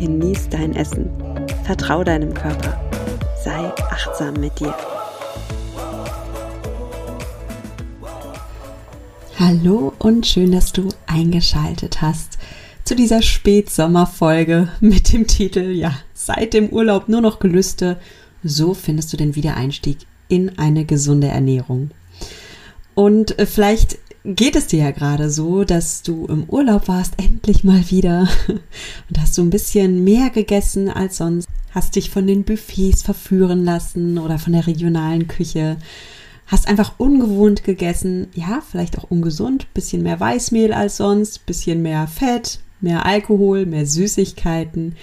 genieß dein Essen, vertrau deinem Körper, sei achtsam mit dir. Hallo und schön, dass du eingeschaltet hast zu dieser Spätsommerfolge mit dem Titel Ja, seit dem Urlaub nur noch Gelüste. So findest du den Wiedereinstieg in eine gesunde Ernährung. Und äh, vielleicht geht es dir ja gerade so, dass du im Urlaub warst, endlich mal wieder. Und hast so ein bisschen mehr gegessen als sonst, hast dich von den Buffets verführen lassen oder von der regionalen Küche, hast einfach ungewohnt gegessen, ja, vielleicht auch ungesund, bisschen mehr Weißmehl als sonst, bisschen mehr Fett, mehr Alkohol, mehr Süßigkeiten.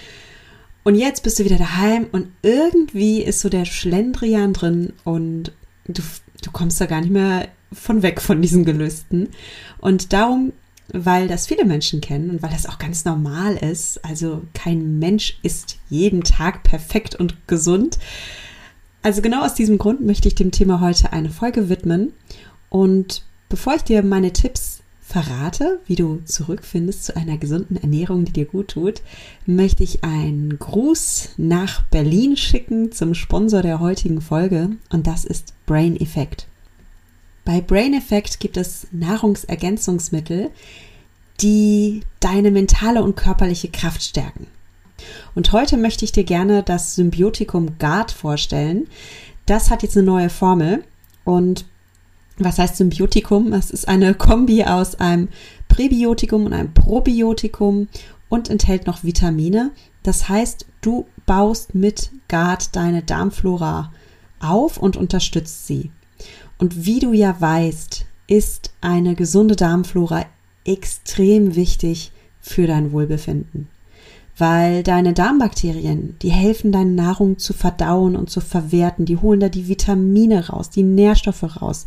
Und jetzt bist du wieder daheim und irgendwie ist so der Schlendrian drin und du, du kommst da gar nicht mehr von weg von diesen Gelüsten. Und darum, weil das viele Menschen kennen und weil das auch ganz normal ist, also kein Mensch ist jeden Tag perfekt und gesund. Also genau aus diesem Grund möchte ich dem Thema heute eine Folge widmen. Und bevor ich dir meine Tipps verrate, wie du zurückfindest zu einer gesunden Ernährung, die dir gut tut, möchte ich einen Gruß nach Berlin schicken zum Sponsor der heutigen Folge und das ist Brain Effect. Bei Brain Effect gibt es Nahrungsergänzungsmittel, die deine mentale und körperliche Kraft stärken. Und heute möchte ich dir gerne das Symbiotikum Guard vorstellen. Das hat jetzt eine neue Formel und was heißt Symbiotikum? Es ist eine Kombi aus einem Präbiotikum und einem Probiotikum und enthält noch Vitamine. Das heißt, du baust mit Guard deine Darmflora auf und unterstützt sie. Und wie du ja weißt, ist eine gesunde Darmflora extrem wichtig für dein Wohlbefinden. Weil deine Darmbakterien, die helfen deine Nahrung zu verdauen und zu verwerten, die holen da die Vitamine raus, die Nährstoffe raus,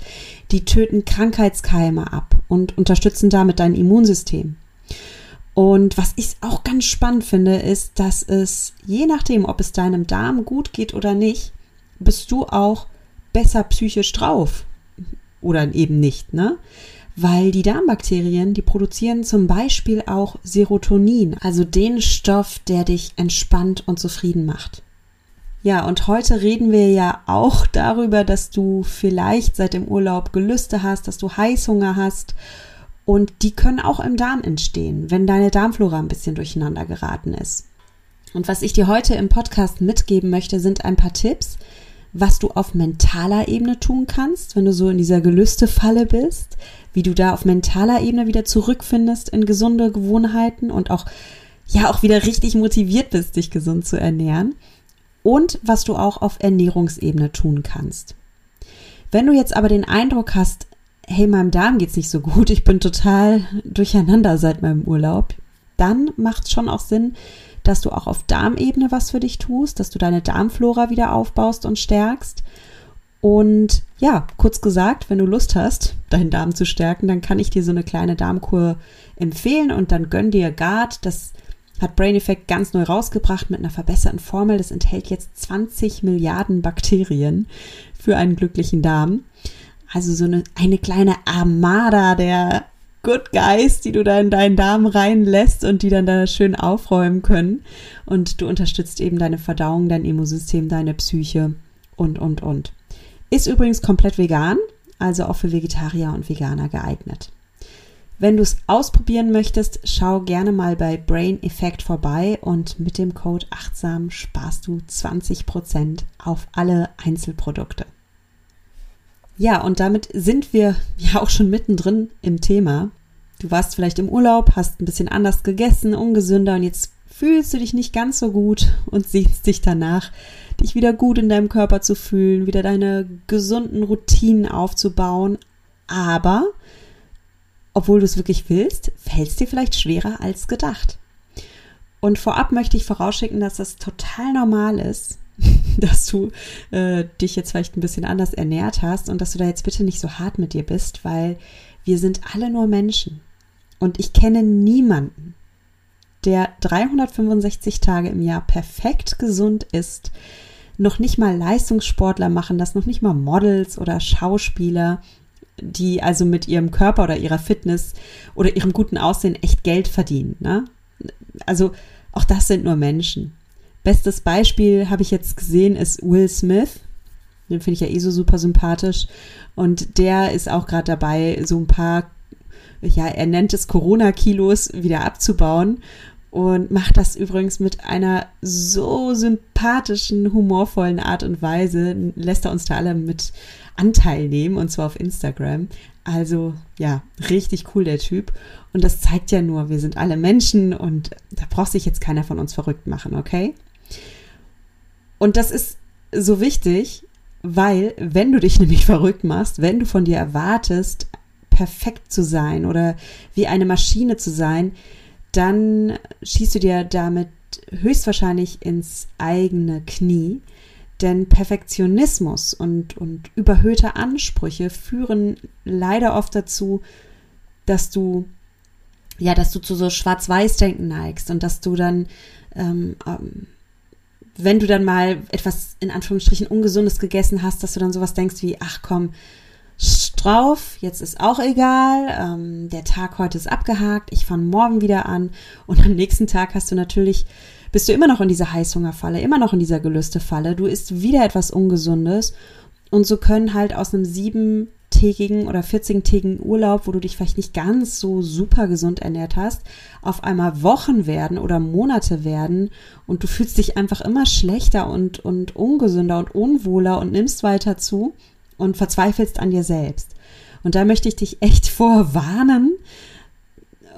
die töten Krankheitskeime ab und unterstützen damit dein Immunsystem. Und was ich auch ganz spannend finde, ist, dass es je nachdem, ob es deinem Darm gut geht oder nicht, bist du auch besser psychisch drauf oder eben nicht, ne? Weil die Darmbakterien, die produzieren zum Beispiel auch Serotonin, also den Stoff, der dich entspannt und zufrieden macht. Ja, und heute reden wir ja auch darüber, dass du vielleicht seit dem Urlaub Gelüste hast, dass du Heißhunger hast und die können auch im Darm entstehen, wenn deine Darmflora ein bisschen durcheinander geraten ist. Und was ich dir heute im Podcast mitgeben möchte, sind ein paar Tipps, was du auf mentaler Ebene tun kannst, wenn du so in dieser Gelüstefalle bist, wie du da auf mentaler Ebene wieder zurückfindest in gesunde Gewohnheiten und auch ja auch wieder richtig motiviert bist, dich gesund zu ernähren und was du auch auf Ernährungsebene tun kannst. Wenn du jetzt aber den Eindruck hast, hey, meinem Darm geht's nicht so gut, ich bin total durcheinander seit meinem Urlaub, dann macht es schon auch Sinn, dass du auch auf Darmebene was für dich tust, dass du deine Darmflora wieder aufbaust und stärkst. Und ja, kurz gesagt, wenn du Lust hast, deinen Darm zu stärken, dann kann ich dir so eine kleine Darmkur empfehlen und dann gönn dir Guard. Das hat Brain Effect ganz neu rausgebracht mit einer verbesserten Formel. Das enthält jetzt 20 Milliarden Bakterien für einen glücklichen Darm. Also so eine, eine kleine Armada der Good Guys, die du da in deinen Darm reinlässt und die dann da schön aufräumen können. Und du unterstützt eben deine Verdauung, dein Immunsystem, deine Psyche und, und, und. Ist übrigens komplett vegan, also auch für Vegetarier und Veganer geeignet. Wenn du es ausprobieren möchtest, schau gerne mal bei Brain Effect vorbei und mit dem Code achtsam sparst du 20% auf alle Einzelprodukte. Ja, und damit sind wir ja auch schon mittendrin im Thema. Du warst vielleicht im Urlaub, hast ein bisschen anders gegessen, ungesünder und jetzt fühlst du dich nicht ganz so gut und siehst dich danach, dich wieder gut in deinem Körper zu fühlen, wieder deine gesunden Routinen aufzubauen. Aber, obwohl du es wirklich willst, fällt es dir vielleicht schwerer als gedacht. Und vorab möchte ich vorausschicken, dass das total normal ist, dass du äh, dich jetzt vielleicht ein bisschen anders ernährt hast und dass du da jetzt bitte nicht so hart mit dir bist, weil wir sind alle nur Menschen. Und ich kenne niemanden, der 365 Tage im Jahr perfekt gesund ist. Noch nicht mal Leistungssportler machen das, noch nicht mal Models oder Schauspieler, die also mit ihrem Körper oder ihrer Fitness oder ihrem guten Aussehen echt Geld verdienen. Ne? Also auch das sind nur Menschen. Bestes Beispiel habe ich jetzt gesehen, ist Will Smith. Den finde ich ja eh so super sympathisch. Und der ist auch gerade dabei, so ein paar, ja, er nennt es Corona-Kilos wieder abzubauen. Und macht das übrigens mit einer so sympathischen, humorvollen Art und Weise. Lässt er uns da alle mit Anteil nehmen, und zwar auf Instagram. Also ja, richtig cool der Typ. Und das zeigt ja nur, wir sind alle Menschen und da braucht sich jetzt keiner von uns verrückt machen, okay? Und das ist so wichtig, weil wenn du dich nämlich verrückt machst, wenn du von dir erwartest, perfekt zu sein oder wie eine Maschine zu sein, dann schießt du dir damit höchstwahrscheinlich ins eigene Knie. Denn Perfektionismus und, und überhöhte Ansprüche führen leider oft dazu, dass du, ja, dass du zu so Schwarz-Weiß-Denken neigst und dass du dann ähm, ähm, wenn du dann mal etwas in Anführungsstrichen Ungesundes gegessen hast, dass du dann sowas denkst wie, ach komm, drauf, jetzt ist auch egal, ähm, der Tag heute ist abgehakt, ich fange morgen wieder an. Und am nächsten Tag hast du natürlich, bist du immer noch in dieser Heißhungerfalle, immer noch in dieser Gelüstefalle, du isst wieder etwas Ungesundes. Und so können halt aus einem sieben tägigen oder 14-tägigen Urlaub, wo du dich vielleicht nicht ganz so super gesund ernährt hast, auf einmal Wochen werden oder Monate werden und du fühlst dich einfach immer schlechter und, und ungesünder und unwohler und nimmst weiter zu und verzweifelst an dir selbst. Und da möchte ich dich echt vorwarnen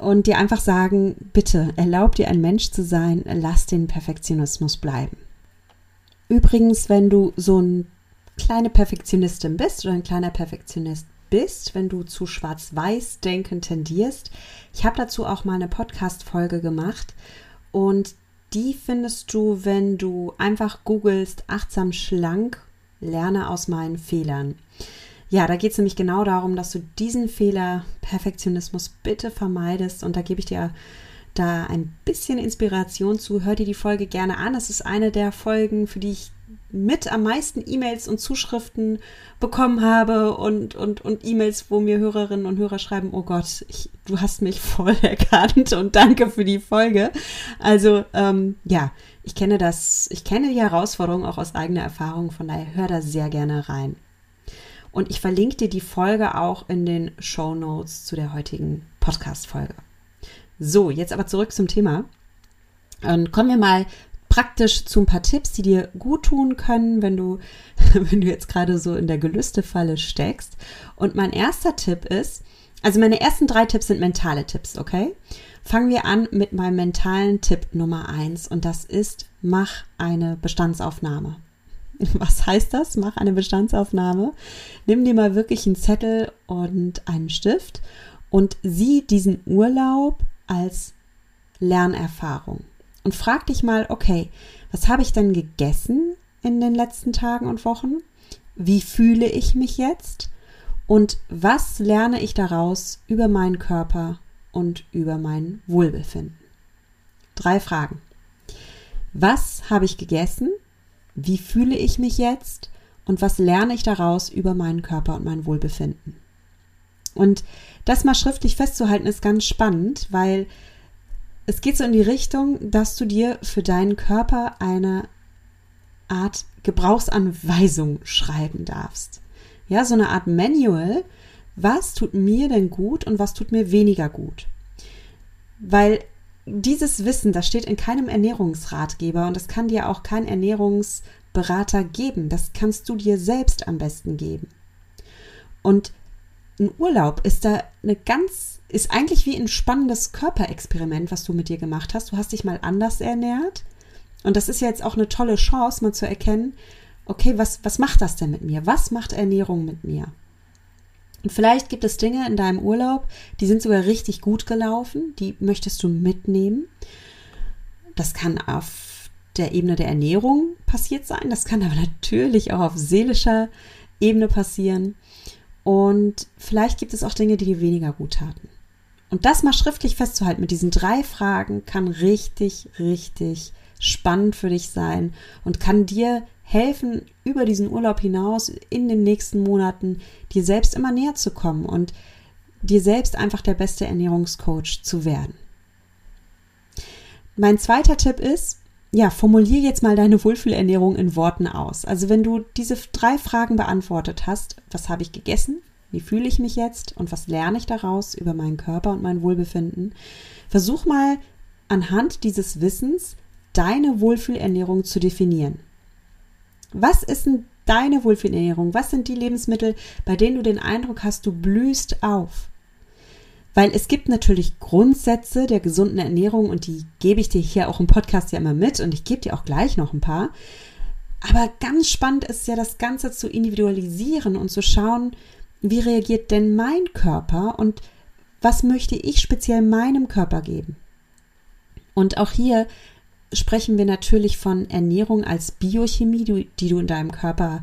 und dir einfach sagen, bitte erlaub dir ein Mensch zu sein, lass den Perfektionismus bleiben. Übrigens, wenn du so ein kleine Perfektionistin bist oder ein kleiner Perfektionist bist, wenn du zu schwarz-weiß denken tendierst. Ich habe dazu auch mal eine Podcast-Folge gemacht und die findest du, wenn du einfach googelst, achtsam schlank, lerne aus meinen Fehlern. Ja, da geht es nämlich genau darum, dass du diesen Fehler Perfektionismus bitte vermeidest und da gebe ich dir da ein bisschen Inspiration zu. Hör dir die Folge gerne an. Es ist eine der Folgen, für die ich mit am meisten E-Mails und Zuschriften bekommen habe und, und, und E-Mails, wo mir Hörerinnen und Hörer schreiben, oh Gott, ich, du hast mich voll erkannt und danke für die Folge. Also ähm, ja, ich kenne das, ich kenne die Herausforderung auch aus eigener Erfahrung, von daher hör da sehr gerne rein. Und ich verlinke dir die Folge auch in den Show Notes zu der heutigen Podcast-Folge. So, jetzt aber zurück zum Thema. Und kommen wir mal praktisch zu ein paar Tipps, die dir gut tun können, wenn du, wenn du jetzt gerade so in der Gelüstefalle steckst. Und mein erster Tipp ist, also meine ersten drei Tipps sind mentale Tipps, okay? Fangen wir an mit meinem mentalen Tipp Nummer eins und das ist, mach eine Bestandsaufnahme. Was heißt das? Mach eine Bestandsaufnahme. Nimm dir mal wirklich einen Zettel und einen Stift und sieh diesen Urlaub als Lernerfahrung und frag dich mal, okay, was habe ich denn gegessen in den letzten Tagen und Wochen? Wie fühle ich mich jetzt? Und was lerne ich daraus über meinen Körper und über mein Wohlbefinden? Drei Fragen. Was habe ich gegessen? Wie fühle ich mich jetzt? Und was lerne ich daraus über meinen Körper und mein Wohlbefinden? Und das mal schriftlich festzuhalten ist ganz spannend, weil es geht so in die Richtung, dass du dir für deinen Körper eine Art Gebrauchsanweisung schreiben darfst. Ja, so eine Art Manual. Was tut mir denn gut und was tut mir weniger gut? Weil dieses Wissen, das steht in keinem Ernährungsratgeber und das kann dir auch kein Ernährungsberater geben. Das kannst du dir selbst am besten geben. Und ein Urlaub ist da eine ganz, ist eigentlich wie ein spannendes Körperexperiment, was du mit dir gemacht hast. Du hast dich mal anders ernährt. Und das ist ja jetzt auch eine tolle Chance, mal zu erkennen, okay, was, was macht das denn mit mir? Was macht Ernährung mit mir? Und vielleicht gibt es Dinge in deinem Urlaub, die sind sogar richtig gut gelaufen, die möchtest du mitnehmen. Das kann auf der Ebene der Ernährung passiert sein. Das kann aber natürlich auch auf seelischer Ebene passieren. Und vielleicht gibt es auch Dinge, die dir weniger gut taten. Und das mal schriftlich festzuhalten mit diesen drei Fragen kann richtig, richtig spannend für dich sein und kann dir helfen, über diesen Urlaub hinaus in den nächsten Monaten dir selbst immer näher zu kommen und dir selbst einfach der beste Ernährungscoach zu werden. Mein zweiter Tipp ist, ja, formulier jetzt mal deine Wohlfühlernährung in Worten aus. Also wenn du diese drei Fragen beantwortet hast, was habe ich gegessen, wie fühle ich mich jetzt und was lerne ich daraus über meinen Körper und mein Wohlbefinden, versuch mal anhand dieses Wissens deine Wohlfühlernährung zu definieren. Was ist denn deine Wohlfühlernährung? Was sind die Lebensmittel, bei denen du den Eindruck hast, du blühst auf? Weil es gibt natürlich Grundsätze der gesunden Ernährung und die gebe ich dir hier auch im Podcast ja immer mit und ich gebe dir auch gleich noch ein paar. Aber ganz spannend ist ja das Ganze zu individualisieren und zu schauen, wie reagiert denn mein Körper und was möchte ich speziell meinem Körper geben. Und auch hier sprechen wir natürlich von Ernährung als Biochemie, die du in deinem Körper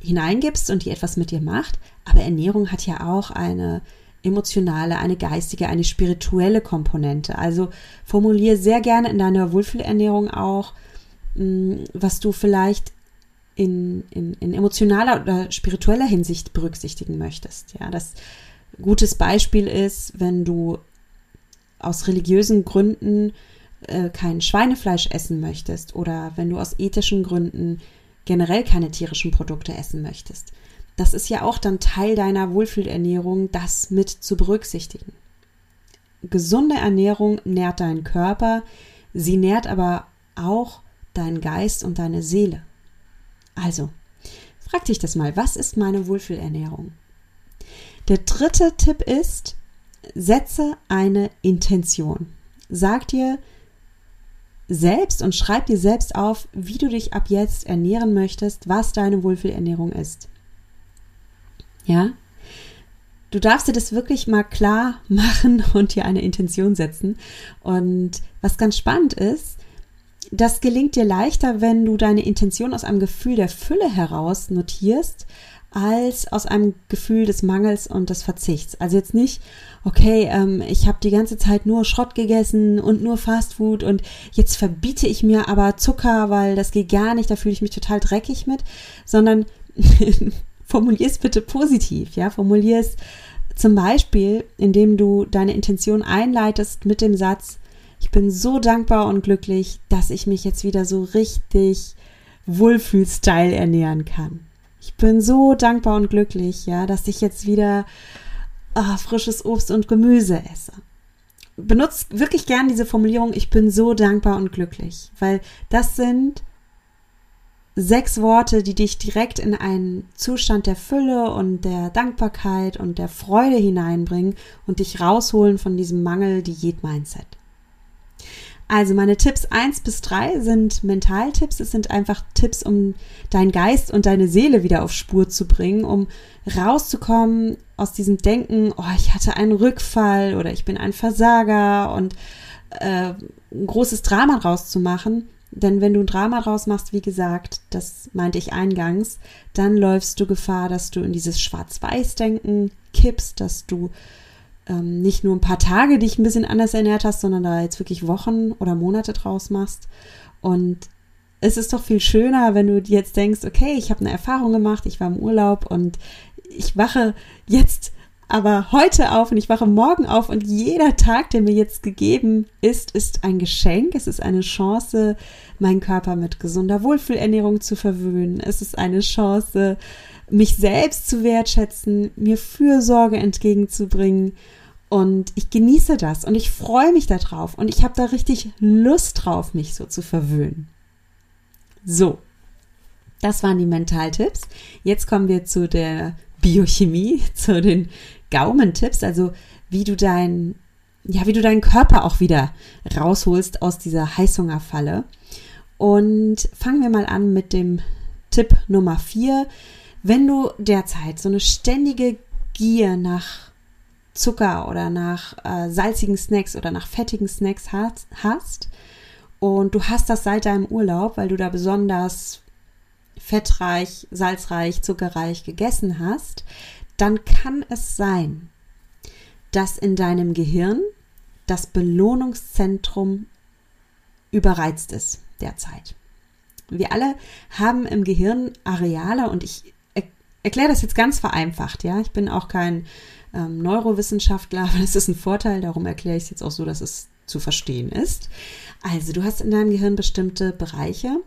hineingibst und die etwas mit dir macht. Aber Ernährung hat ja auch eine emotionale, eine geistige, eine spirituelle Komponente. Also formuliere sehr gerne in deiner Wohlfühlernährung auch, mm, was du vielleicht in, in, in emotionaler oder spiritueller Hinsicht berücksichtigen möchtest. Ja, das gutes Beispiel ist, wenn du aus religiösen Gründen äh, kein Schweinefleisch essen möchtest oder wenn du aus ethischen Gründen generell keine tierischen Produkte essen möchtest das ist ja auch dann Teil deiner Wohlfühlernährung, das mit zu berücksichtigen. Gesunde Ernährung nährt deinen Körper, sie nährt aber auch deinen Geist und deine Seele. Also, frag dich das mal, was ist meine Wohlfühlernährung? Der dritte Tipp ist, setze eine Intention. Sag dir selbst und schreib dir selbst auf, wie du dich ab jetzt ernähren möchtest, was deine Wohlfühlernährung ist. Ja? Du darfst dir das wirklich mal klar machen und dir eine Intention setzen. Und was ganz spannend ist, das gelingt dir leichter, wenn du deine Intention aus einem Gefühl der Fülle heraus notierst, als aus einem Gefühl des Mangels und des Verzichts. Also jetzt nicht, okay, ähm, ich habe die ganze Zeit nur Schrott gegessen und nur Fastfood und jetzt verbiete ich mir aber Zucker, weil das geht gar nicht, da fühle ich mich total dreckig mit, sondern formulier es bitte positiv, ja, formulier es zum Beispiel, indem du deine Intention einleitest mit dem Satz, ich bin so dankbar und glücklich, dass ich mich jetzt wieder so richtig Wohlfühlstyle ernähren kann. Ich bin so dankbar und glücklich, ja, dass ich jetzt wieder oh, frisches Obst und Gemüse esse. Benutzt wirklich gern diese Formulierung, ich bin so dankbar und glücklich, weil das sind sechs Worte, die dich direkt in einen Zustand der Fülle und der Dankbarkeit und der Freude hineinbringen und dich rausholen von diesem Mangel-Diät-Mindset. Also meine Tipps eins bis drei sind Mentaltipps. Es sind einfach Tipps, um deinen Geist und deine Seele wieder auf Spur zu bringen, um rauszukommen aus diesem Denken, oh, ich hatte einen Rückfall oder ich bin ein Versager und äh, ein großes Drama rauszumachen denn wenn du ein Drama draus machst, wie gesagt, das meinte ich eingangs, dann läufst du Gefahr, dass du in dieses Schwarz-Weiß-Denken kippst, dass du ähm, nicht nur ein paar Tage dich ein bisschen anders ernährt hast, sondern da jetzt wirklich Wochen oder Monate draus machst. Und es ist doch viel schöner, wenn du jetzt denkst, okay, ich habe eine Erfahrung gemacht, ich war im Urlaub und ich wache jetzt aber heute auf und ich wache morgen auf und jeder Tag, der mir jetzt gegeben ist, ist ein Geschenk. Es ist eine Chance, meinen Körper mit gesunder Wohlfühlernährung zu verwöhnen. Es ist eine Chance, mich selbst zu wertschätzen, mir Fürsorge entgegenzubringen. Und ich genieße das und ich freue mich darauf und ich habe da richtig Lust drauf, mich so zu verwöhnen. So, das waren die Mentaltipps. Jetzt kommen wir zu der Biochemie, zu den Gaumentipps, also wie du dein, ja, wie du deinen Körper auch wieder rausholst aus dieser Heißhungerfalle. Und fangen wir mal an mit dem Tipp Nummer vier. Wenn du derzeit so eine ständige Gier nach Zucker oder nach äh, salzigen Snacks oder nach fettigen Snacks hast, hast und du hast das seit deinem Urlaub, weil du da besonders fettreich, salzreich, zuckerreich gegessen hast, dann kann es sein, dass in deinem Gehirn das Belohnungszentrum überreizt ist derzeit. Wir alle haben im Gehirn Areale und ich erkläre das jetzt ganz vereinfacht, ja. Ich bin auch kein ähm, Neurowissenschaftler, aber das ist ein Vorteil, darum erkläre ich es jetzt auch so, dass es zu verstehen ist. Also, du hast in deinem Gehirn bestimmte Bereiche,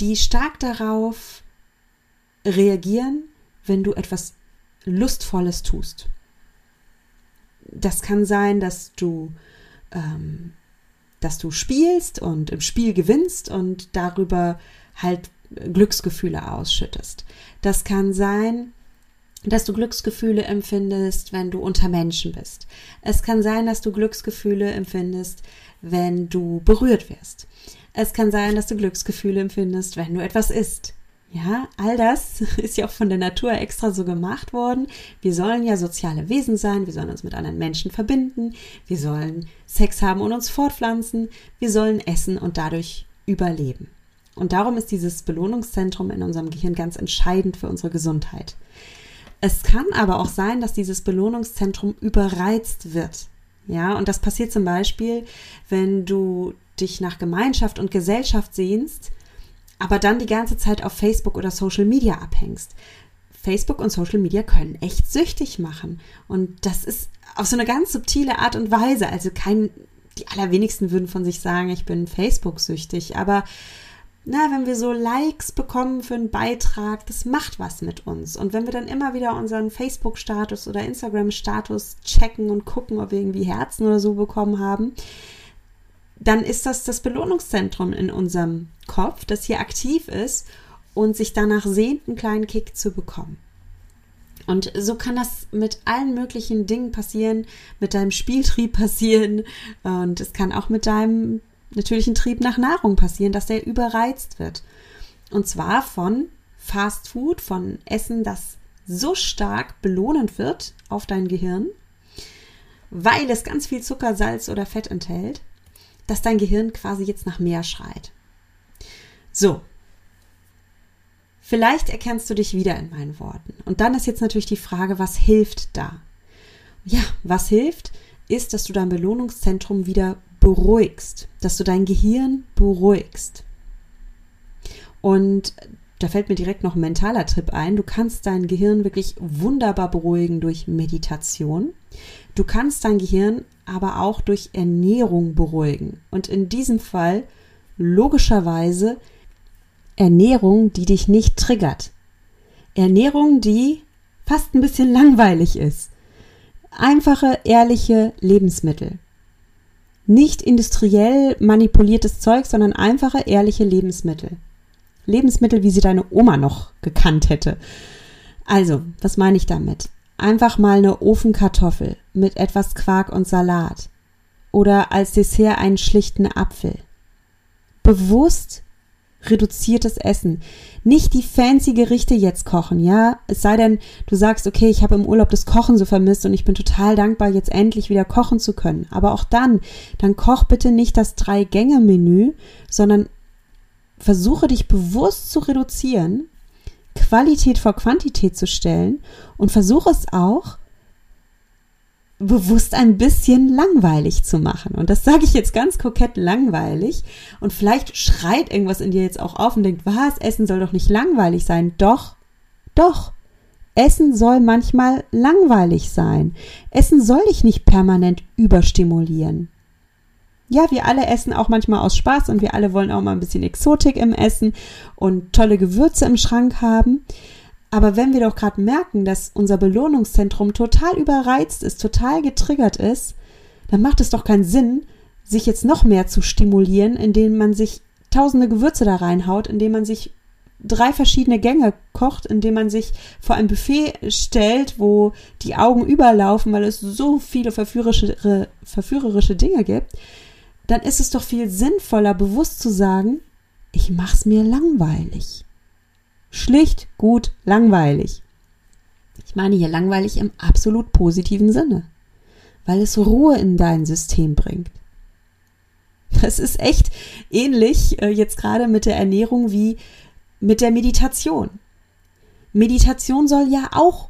die stark darauf reagieren, wenn du etwas Lustvolles tust. Das kann sein, dass du, ähm, dass du spielst und im Spiel gewinnst und darüber halt Glücksgefühle ausschüttest. Das kann sein, dass du Glücksgefühle empfindest, wenn du unter Menschen bist. Es kann sein, dass du Glücksgefühle empfindest, wenn du berührt wirst. Es kann sein, dass du Glücksgefühle empfindest, wenn du etwas isst. Ja, all das ist ja auch von der Natur extra so gemacht worden. Wir sollen ja soziale Wesen sein, wir sollen uns mit anderen Menschen verbinden, wir sollen Sex haben und uns fortpflanzen, wir sollen essen und dadurch überleben. Und darum ist dieses Belohnungszentrum in unserem Gehirn ganz entscheidend für unsere Gesundheit. Es kann aber auch sein, dass dieses Belohnungszentrum überreizt wird. Ja, und das passiert zum Beispiel, wenn du dich nach Gemeinschaft und Gesellschaft sehnst, aber dann die ganze Zeit auf Facebook oder Social Media abhängst. Facebook und Social Media können echt süchtig machen. Und das ist auf so eine ganz subtile Art und Weise. Also kein, die allerwenigsten würden von sich sagen, ich bin Facebook-süchtig, aber na, wenn wir so Likes bekommen für einen Beitrag, das macht was mit uns. Und wenn wir dann immer wieder unseren Facebook-Status oder Instagram-Status checken und gucken, ob wir irgendwie Herzen oder so bekommen haben, dann ist das das Belohnungszentrum in unserem Kopf, das hier aktiv ist und sich danach sehnt, einen kleinen Kick zu bekommen. Und so kann das mit allen möglichen Dingen passieren, mit deinem Spieltrieb passieren und es kann auch mit deinem natürlichen Trieb nach Nahrung passieren, dass der überreizt wird. Und zwar von Fast Food, von Essen, das so stark belohnend wird auf dein Gehirn, weil es ganz viel Zucker, Salz oder Fett enthält, dass dein Gehirn quasi jetzt nach mehr schreit. So. Vielleicht erkennst du dich wieder in meinen Worten. Und dann ist jetzt natürlich die Frage, was hilft da? Ja, was hilft, ist, dass du dein Belohnungszentrum wieder beruhigst, dass du dein Gehirn beruhigst. Und da fällt mir direkt noch ein mentaler Trip ein. Du kannst dein Gehirn wirklich wunderbar beruhigen durch Meditation. Du kannst dein Gehirn aber auch durch Ernährung beruhigen. Und in diesem Fall logischerweise Ernährung, die dich nicht triggert. Ernährung, die fast ein bisschen langweilig ist. Einfache, ehrliche Lebensmittel. Nicht industriell manipuliertes Zeug, sondern einfache, ehrliche Lebensmittel. Lebensmittel, wie sie deine Oma noch gekannt hätte. Also, was meine ich damit? Einfach mal eine Ofenkartoffel mit etwas Quark und Salat. Oder als Dessert einen schlichten Apfel. Bewusst reduziertes Essen. Nicht die fancy Gerichte jetzt kochen, ja? Es sei denn, du sagst, okay, ich habe im Urlaub das Kochen so vermisst und ich bin total dankbar, jetzt endlich wieder kochen zu können. Aber auch dann, dann koch bitte nicht das Drei-Gänge-Menü, sondern versuche dich bewusst zu reduzieren, Qualität vor Quantität zu stellen und versuche es auch, bewusst ein bisschen langweilig zu machen. Und das sage ich jetzt ganz kokett langweilig. Und vielleicht schreit irgendwas in dir jetzt auch auf und denkt, was, Essen soll doch nicht langweilig sein. Doch, doch. Essen soll manchmal langweilig sein. Essen soll dich nicht permanent überstimulieren. Ja, wir alle essen auch manchmal aus Spaß und wir alle wollen auch mal ein bisschen Exotik im Essen und tolle Gewürze im Schrank haben. Aber wenn wir doch gerade merken, dass unser Belohnungszentrum total überreizt ist, total getriggert ist, dann macht es doch keinen Sinn, sich jetzt noch mehr zu stimulieren, indem man sich tausende Gewürze da reinhaut, indem man sich drei verschiedene Gänge kocht, indem man sich vor ein Buffet stellt, wo die Augen überlaufen, weil es so viele verführerische, verführerische Dinge gibt, dann ist es doch viel sinnvoller, bewusst zu sagen, ich mach's mir langweilig. Schlicht, gut, langweilig. Ich meine hier langweilig im absolut positiven Sinne, weil es Ruhe in dein System bringt. Es ist echt ähnlich äh, jetzt gerade mit der Ernährung wie mit der Meditation. Meditation soll ja auch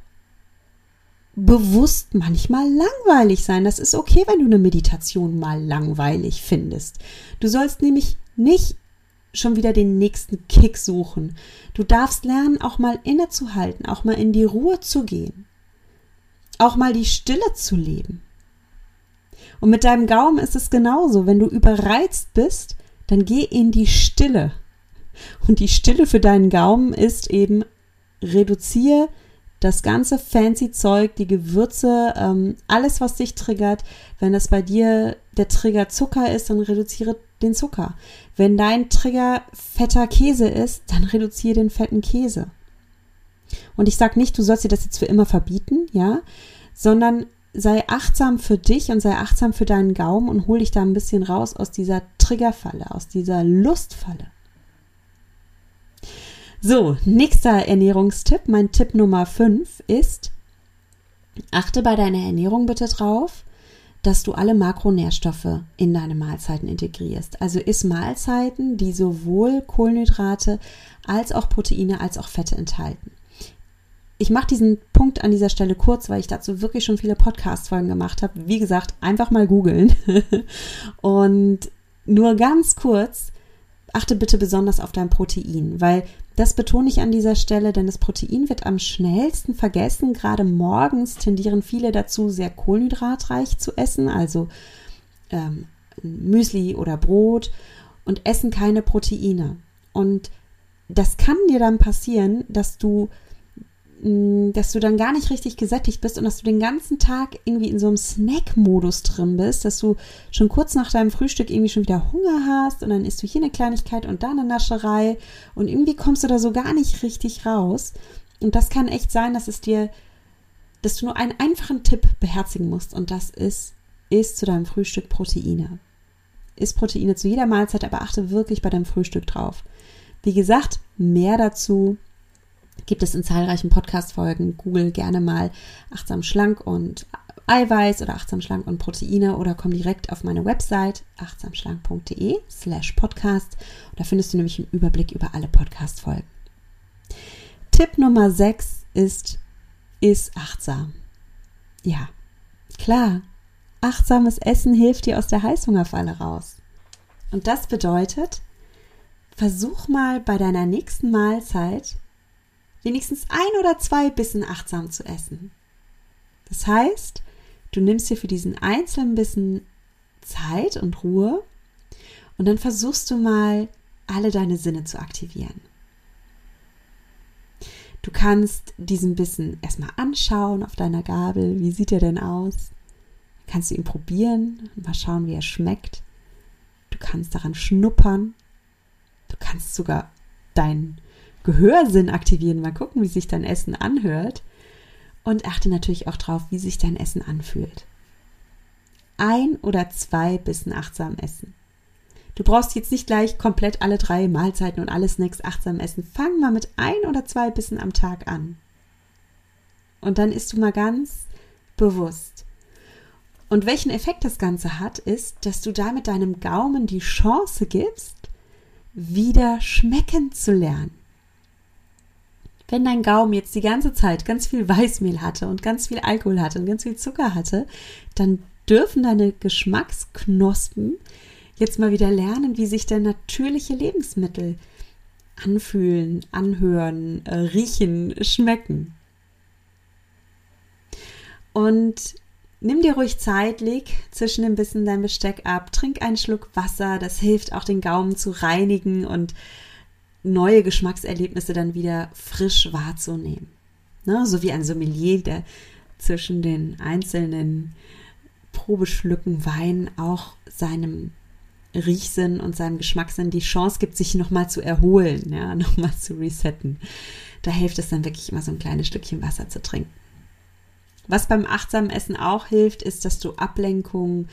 bewusst manchmal langweilig sein. Das ist okay, wenn du eine Meditation mal langweilig findest. Du sollst nämlich nicht schon wieder den nächsten Kick suchen. Du darfst lernen, auch mal innezuhalten, auch mal in die Ruhe zu gehen, auch mal die Stille zu leben. Und mit deinem Gaumen ist es genauso. Wenn du überreizt bist, dann geh in die Stille. Und die Stille für deinen Gaumen ist eben, reduziere das ganze fancy Zeug, die Gewürze, ähm, alles, was dich triggert. Wenn das bei dir der Trigger Zucker ist, dann reduziere den Zucker. Wenn dein Trigger fetter Käse ist, dann reduziere den fetten Käse. Und ich sage nicht, du sollst dir das jetzt für immer verbieten, ja, sondern sei achtsam für dich und sei achtsam für deinen Gaumen und hol dich da ein bisschen raus aus dieser Triggerfalle, aus dieser Lustfalle. So, nächster Ernährungstipp, mein Tipp Nummer 5 ist, achte bei deiner Ernährung bitte drauf, dass du alle Makronährstoffe in deine Mahlzeiten integrierst. Also iss Mahlzeiten, die sowohl Kohlenhydrate als auch Proteine als auch Fette enthalten. Ich mache diesen Punkt an dieser Stelle kurz, weil ich dazu wirklich schon viele Podcast-Folgen gemacht habe. Wie gesagt, einfach mal googeln. Und nur ganz kurz, achte bitte besonders auf dein Protein, weil das betone ich an dieser Stelle, denn das Protein wird am schnellsten vergessen. Gerade morgens tendieren viele dazu, sehr kohlenhydratreich zu essen, also ähm, Müsli oder Brot und essen keine Proteine. Und das kann dir dann passieren, dass du dass du dann gar nicht richtig gesättigt bist und dass du den ganzen Tag irgendwie in so einem Snack-Modus drin bist, dass du schon kurz nach deinem Frühstück irgendwie schon wieder Hunger hast und dann isst du hier eine Kleinigkeit und da eine Nascherei und irgendwie kommst du da so gar nicht richtig raus. Und das kann echt sein, dass es dir, dass du nur einen einfachen Tipp beherzigen musst und das ist, isst zu deinem Frühstück Proteine. Isst Proteine zu jeder Mahlzeit, aber achte wirklich bei deinem Frühstück drauf. Wie gesagt, mehr dazu gibt es in zahlreichen Podcast-Folgen. Google gerne mal achtsam schlank und Eiweiß oder achtsam schlank und Proteine oder komm direkt auf meine Website achtsamschlank.de slash podcast. Da findest du nämlich einen Überblick über alle Podcast-Folgen. Tipp Nummer 6 ist, ist achtsam. Ja, klar, achtsames Essen hilft dir aus der Heißhungerfalle raus. Und das bedeutet, versuch mal bei deiner nächsten Mahlzeit wenigstens ein oder zwei Bissen achtsam zu essen. Das heißt, du nimmst dir für diesen einzelnen Bissen Zeit und Ruhe und dann versuchst du mal alle deine Sinne zu aktivieren. Du kannst diesen Bissen erstmal anschauen auf deiner Gabel. Wie sieht er denn aus? Kannst du ihn probieren und mal schauen, wie er schmeckt. Du kannst daran schnuppern. Du kannst sogar deinen Gehörsinn aktivieren, mal gucken, wie sich dein Essen anhört. Und achte natürlich auch drauf, wie sich dein Essen anfühlt. Ein oder zwei Bissen achtsam essen. Du brauchst jetzt nicht gleich komplett alle drei Mahlzeiten und alle Snacks achtsam essen. Fang mal mit ein oder zwei Bissen am Tag an. Und dann isst du mal ganz bewusst. Und welchen Effekt das Ganze hat, ist, dass du damit deinem Gaumen die Chance gibst, wieder schmecken zu lernen. Wenn dein Gaumen jetzt die ganze Zeit ganz viel Weißmehl hatte und ganz viel Alkohol hatte und ganz viel Zucker hatte, dann dürfen deine Geschmacksknospen jetzt mal wieder lernen, wie sich denn natürliche Lebensmittel anfühlen, anhören, äh, riechen, schmecken. Und nimm dir ruhig Zeit, leg zwischen den Bissen dein Besteck ab, trink einen Schluck Wasser, das hilft auch den Gaumen zu reinigen und neue Geschmackserlebnisse dann wieder frisch wahrzunehmen. Ne? So wie ein Sommelier, der zwischen den einzelnen Probeschlücken Wein auch seinem Riechsinn und seinem Geschmackssinn die Chance gibt, sich nochmal zu erholen, ja, nochmal zu resetten. Da hilft es dann wirklich immer so ein kleines Stückchen Wasser zu trinken. Was beim achtsamen Essen auch hilft, ist, dass du Ablenkungen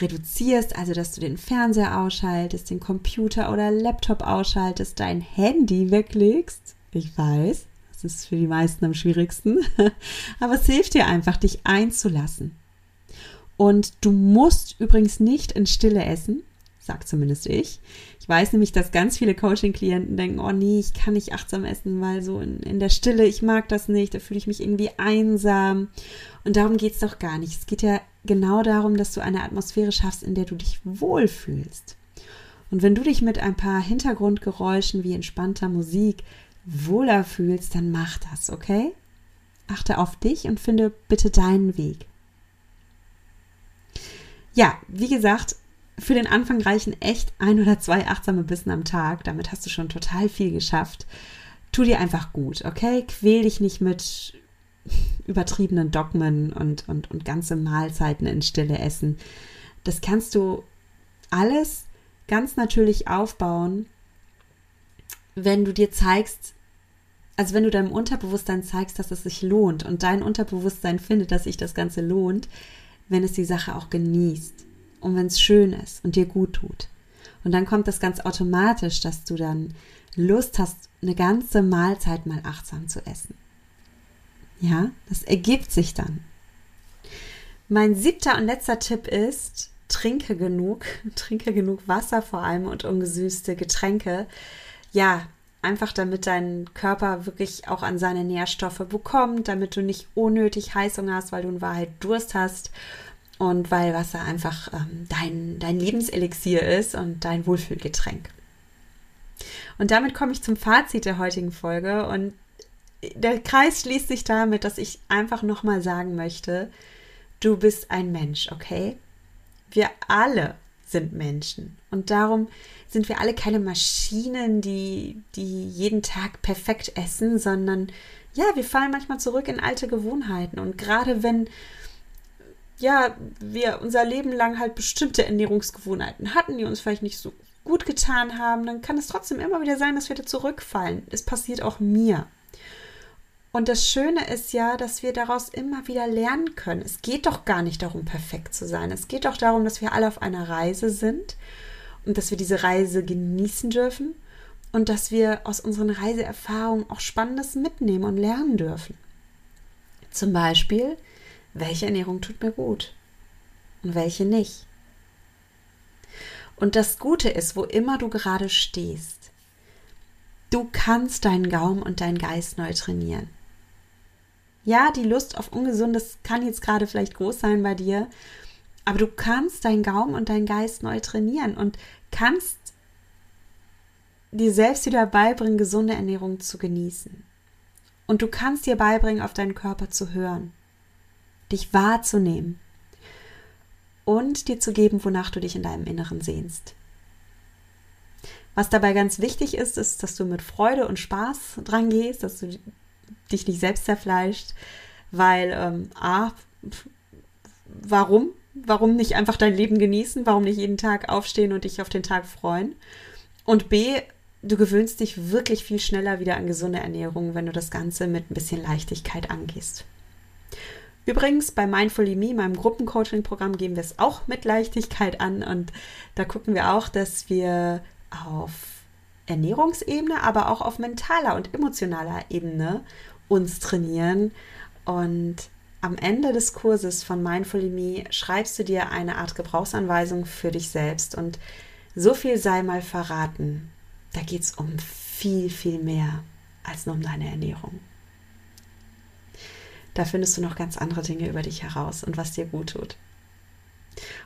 reduzierst, also dass du den Fernseher ausschaltest, den Computer oder Laptop ausschaltest, dein Handy weglegst. Ich weiß, das ist für die meisten am schwierigsten, aber es hilft dir einfach, dich einzulassen. Und du musst übrigens nicht in Stille essen, sagt zumindest ich. Ich weiß nämlich, dass ganz viele Coaching-Klienten denken, oh nee, ich kann nicht achtsam essen, weil so in, in der Stille, ich mag das nicht, da fühle ich mich irgendwie einsam. Und darum geht es doch gar nicht. Es geht ja genau darum, dass du eine Atmosphäre schaffst, in der du dich wohlfühlst. Und wenn du dich mit ein paar Hintergrundgeräuschen wie entspannter Musik wohler fühlst, dann mach das, okay? Achte auf dich und finde bitte deinen Weg. Ja, wie gesagt, für den Anfang reichen echt ein oder zwei achtsame Bissen am Tag. Damit hast du schon total viel geschafft. Tu dir einfach gut, okay? Quäl dich nicht mit übertriebenen Dogmen und, und, und ganze Mahlzeiten in Stille essen. Das kannst du alles ganz natürlich aufbauen, wenn du dir zeigst, also wenn du deinem Unterbewusstsein zeigst, dass es sich lohnt und dein Unterbewusstsein findet, dass sich das Ganze lohnt, wenn es die Sache auch genießt und wenn es schön ist und dir gut tut. Und dann kommt das ganz automatisch, dass du dann Lust hast, eine ganze Mahlzeit mal achtsam zu essen. Ja, das ergibt sich dann. Mein siebter und letzter Tipp ist, trinke genug, trinke genug Wasser vor allem und ungesüßte Getränke. Ja, einfach damit dein Körper wirklich auch an seine Nährstoffe bekommt, damit du nicht unnötig Heißhunger hast, weil du in Wahrheit Durst hast und weil Wasser einfach ähm, dein, dein Lebenselixier ist und dein Wohlfühlgetränk. Und damit komme ich zum Fazit der heutigen Folge und der Kreis schließt sich damit, dass ich einfach nochmal sagen möchte, du bist ein Mensch, okay? Wir alle sind Menschen und darum sind wir alle keine Maschinen, die, die jeden Tag perfekt essen, sondern ja, wir fallen manchmal zurück in alte Gewohnheiten und gerade wenn ja, wir unser Leben lang halt bestimmte Ernährungsgewohnheiten hatten, die uns vielleicht nicht so gut getan haben, dann kann es trotzdem immer wieder sein, dass wir da zurückfallen. Es passiert auch mir. Und das Schöne ist ja, dass wir daraus immer wieder lernen können. Es geht doch gar nicht darum, perfekt zu sein. Es geht doch darum, dass wir alle auf einer Reise sind und dass wir diese Reise genießen dürfen und dass wir aus unseren Reiseerfahrungen auch Spannendes mitnehmen und lernen dürfen. Zum Beispiel, welche Ernährung tut mir gut und welche nicht. Und das Gute ist, wo immer du gerade stehst, du kannst deinen Gaumen und deinen Geist neu trainieren. Ja, die Lust auf Ungesundes kann jetzt gerade vielleicht groß sein bei dir, aber du kannst deinen Gaumen und deinen Geist neu trainieren und kannst dir selbst wieder beibringen, gesunde Ernährung zu genießen. Und du kannst dir beibringen, auf deinen Körper zu hören dich wahrzunehmen und dir zu geben, wonach du dich in deinem Inneren sehnst. Was dabei ganz wichtig ist, ist, dass du mit Freude und Spaß dran gehst, dass du dich nicht selbst zerfleischt, weil ähm, A, warum? Warum nicht einfach dein Leben genießen? Warum nicht jeden Tag aufstehen und dich auf den Tag freuen? Und B, du gewöhnst dich wirklich viel schneller wieder an gesunde Ernährung, wenn du das Ganze mit ein bisschen Leichtigkeit angehst. Übrigens, bei Mindfully Me, meinem Gruppencoaching-Programm, gehen wir es auch mit Leichtigkeit an und da gucken wir auch, dass wir auf Ernährungsebene, aber auch auf mentaler und emotionaler Ebene uns trainieren. Und am Ende des Kurses von Mindfully Me schreibst du dir eine Art Gebrauchsanweisung für dich selbst. Und so viel sei mal verraten. Da geht es um viel, viel mehr als nur um deine Ernährung da findest du noch ganz andere Dinge über dich heraus und was dir gut tut.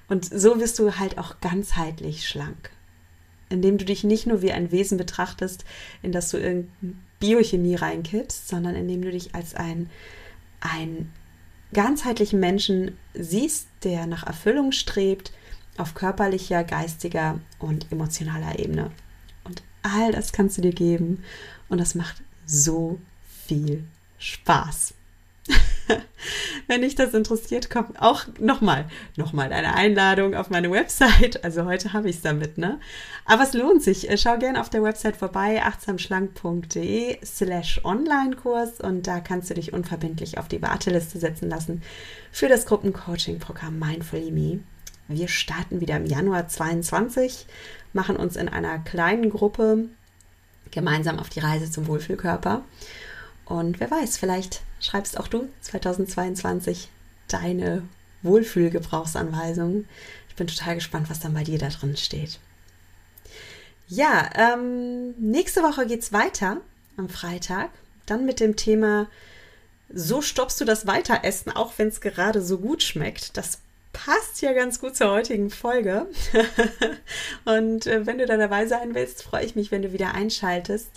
Und so wirst du halt auch ganzheitlich schlank, indem du dich nicht nur wie ein Wesen betrachtest, in das du irgendeine Biochemie reinkippst, sondern indem du dich als ein, ein ganzheitlichen Menschen siehst, der nach Erfüllung strebt, auf körperlicher, geistiger und emotionaler Ebene. Und all das kannst du dir geben und das macht so viel Spaß. Wenn dich das interessiert, komm auch nochmal, nochmal eine Einladung auf meine Website. Also heute habe ich es damit, ne? Aber es lohnt sich. Äh, schau gerne auf der Website vorbei, achtsamschlank.de slash Online-Kurs und da kannst du dich unverbindlich auf die Warteliste setzen lassen für das Gruppencoaching-Programm Mindfully Me. Wir starten wieder im Januar 22, machen uns in einer kleinen Gruppe gemeinsam auf die Reise zum Wohlfühlkörper. Und wer weiß, vielleicht schreibst auch du 2022 deine Wohlfühlgebrauchsanweisung. Ich bin total gespannt, was dann bei dir da drin steht. Ja, ähm, nächste Woche geht's weiter am Freitag. Dann mit dem Thema, so stoppst du das Weiteressen, auch wenn es gerade so gut schmeckt. Das passt ja ganz gut zur heutigen Folge. und äh, wenn du da dabei sein willst, freue ich mich, wenn du wieder einschaltest.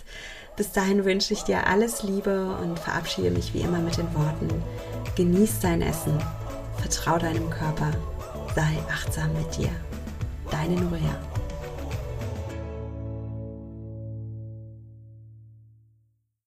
Bis dahin wünsche ich dir alles Liebe und verabschiede mich wie immer mit den Worten: Genieß dein Essen, vertrau deinem Körper, sei achtsam mit dir. Deine Nuria.